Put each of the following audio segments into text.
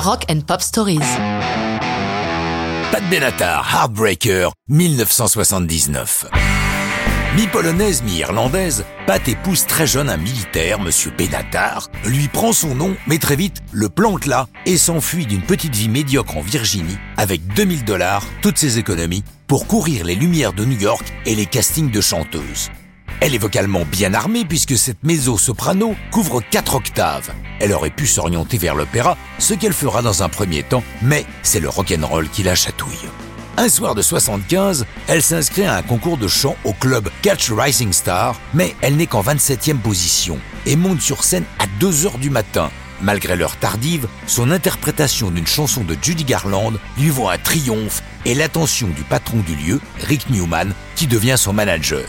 Rock and Pop Stories. Pat Benatar, Heartbreaker, 1979. Mi-polonaise, mi-irlandaise, Pat épouse très jeune un militaire, Monsieur Benatar, lui prend son nom, mais très vite, le plante là et s'enfuit d'une petite vie médiocre en Virginie avec 2000 dollars, toutes ses économies, pour courir les lumières de New York et les castings de chanteuses. Elle est vocalement bien armée puisque cette mezzo-soprano couvre 4 octaves. Elle aurait pu s'orienter vers l'opéra, ce qu'elle fera dans un premier temps, mais c'est le rock'n'roll qui la chatouille. Un soir de 75, elle s'inscrit à un concours de chant au club Catch Rising Star, mais elle n'est qu'en 27e position et monte sur scène à 2 heures du matin. Malgré l'heure tardive, son interprétation d'une chanson de Judy Garland lui vaut un triomphe et l'attention du patron du lieu, Rick Newman, qui devient son manager.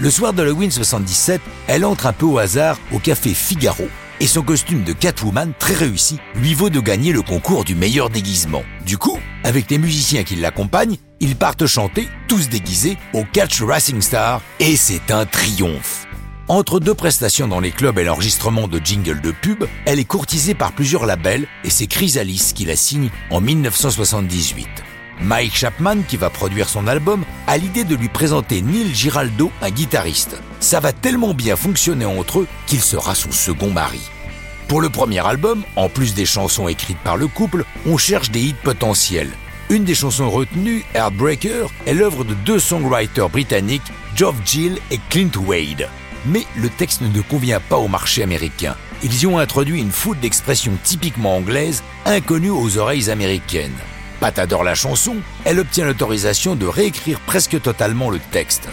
Le soir d'Halloween 77, elle entre un peu au hasard au café Figaro et son costume de Catwoman très réussi lui vaut de gagner le concours du meilleur déguisement. Du coup, avec les musiciens qui l'accompagnent, ils partent chanter, tous déguisés, au Catch Racing Star et c'est un triomphe. Entre deux prestations dans les clubs et l'enregistrement de jingles de pub, elle est courtisée par plusieurs labels et c'est Chrysalis qui la signe en 1978. Mike Chapman, qui va produire son album, a l'idée de lui présenter Neil Giraldo, un guitariste. Ça va tellement bien fonctionner entre eux qu'il sera son second mari. Pour le premier album, en plus des chansons écrites par le couple, on cherche des hits potentiels. Une des chansons retenues, Heartbreaker, est l'œuvre de deux songwriters britanniques, Geoff Gill et Clint Wade. Mais le texte ne convient pas au marché américain. Ils y ont introduit une foule d'expressions typiquement anglaises, inconnues aux oreilles américaines. Pat adore la chanson, elle obtient l'autorisation de réécrire presque totalement le texte.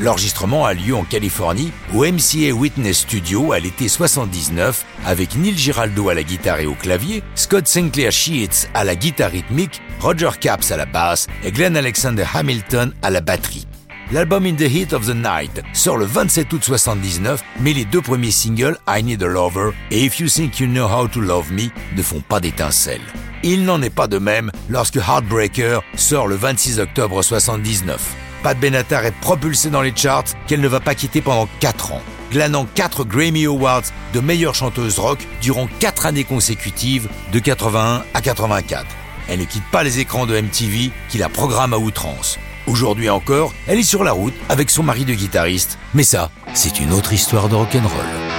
L'enregistrement a lieu en Californie au MCA Witness Studio à l'été 79 avec Neil Giraldo à la guitare et au clavier, Scott Sinclair Sheets à la guitare rythmique, Roger Capps à la basse et Glenn Alexander Hamilton à la batterie. L'album In the Heat of the Night sort le 27 août 79, mais les deux premiers singles, I Need a Lover et If You Think You Know How to Love Me, ne font pas d'étincelles. Il n'en est pas de même lorsque Heartbreaker sort le 26 octobre 79. Pat Benatar est propulsée dans les charts qu'elle ne va pas quitter pendant 4 ans, glanant 4 Grammy Awards de meilleure chanteuse rock durant 4 années consécutives de 81 à 84. Elle ne quitte pas les écrans de MTV qui la programment à outrance. Aujourd'hui encore, elle est sur la route avec son mari de guitariste, mais ça, c'est une autre histoire de rock'n'roll.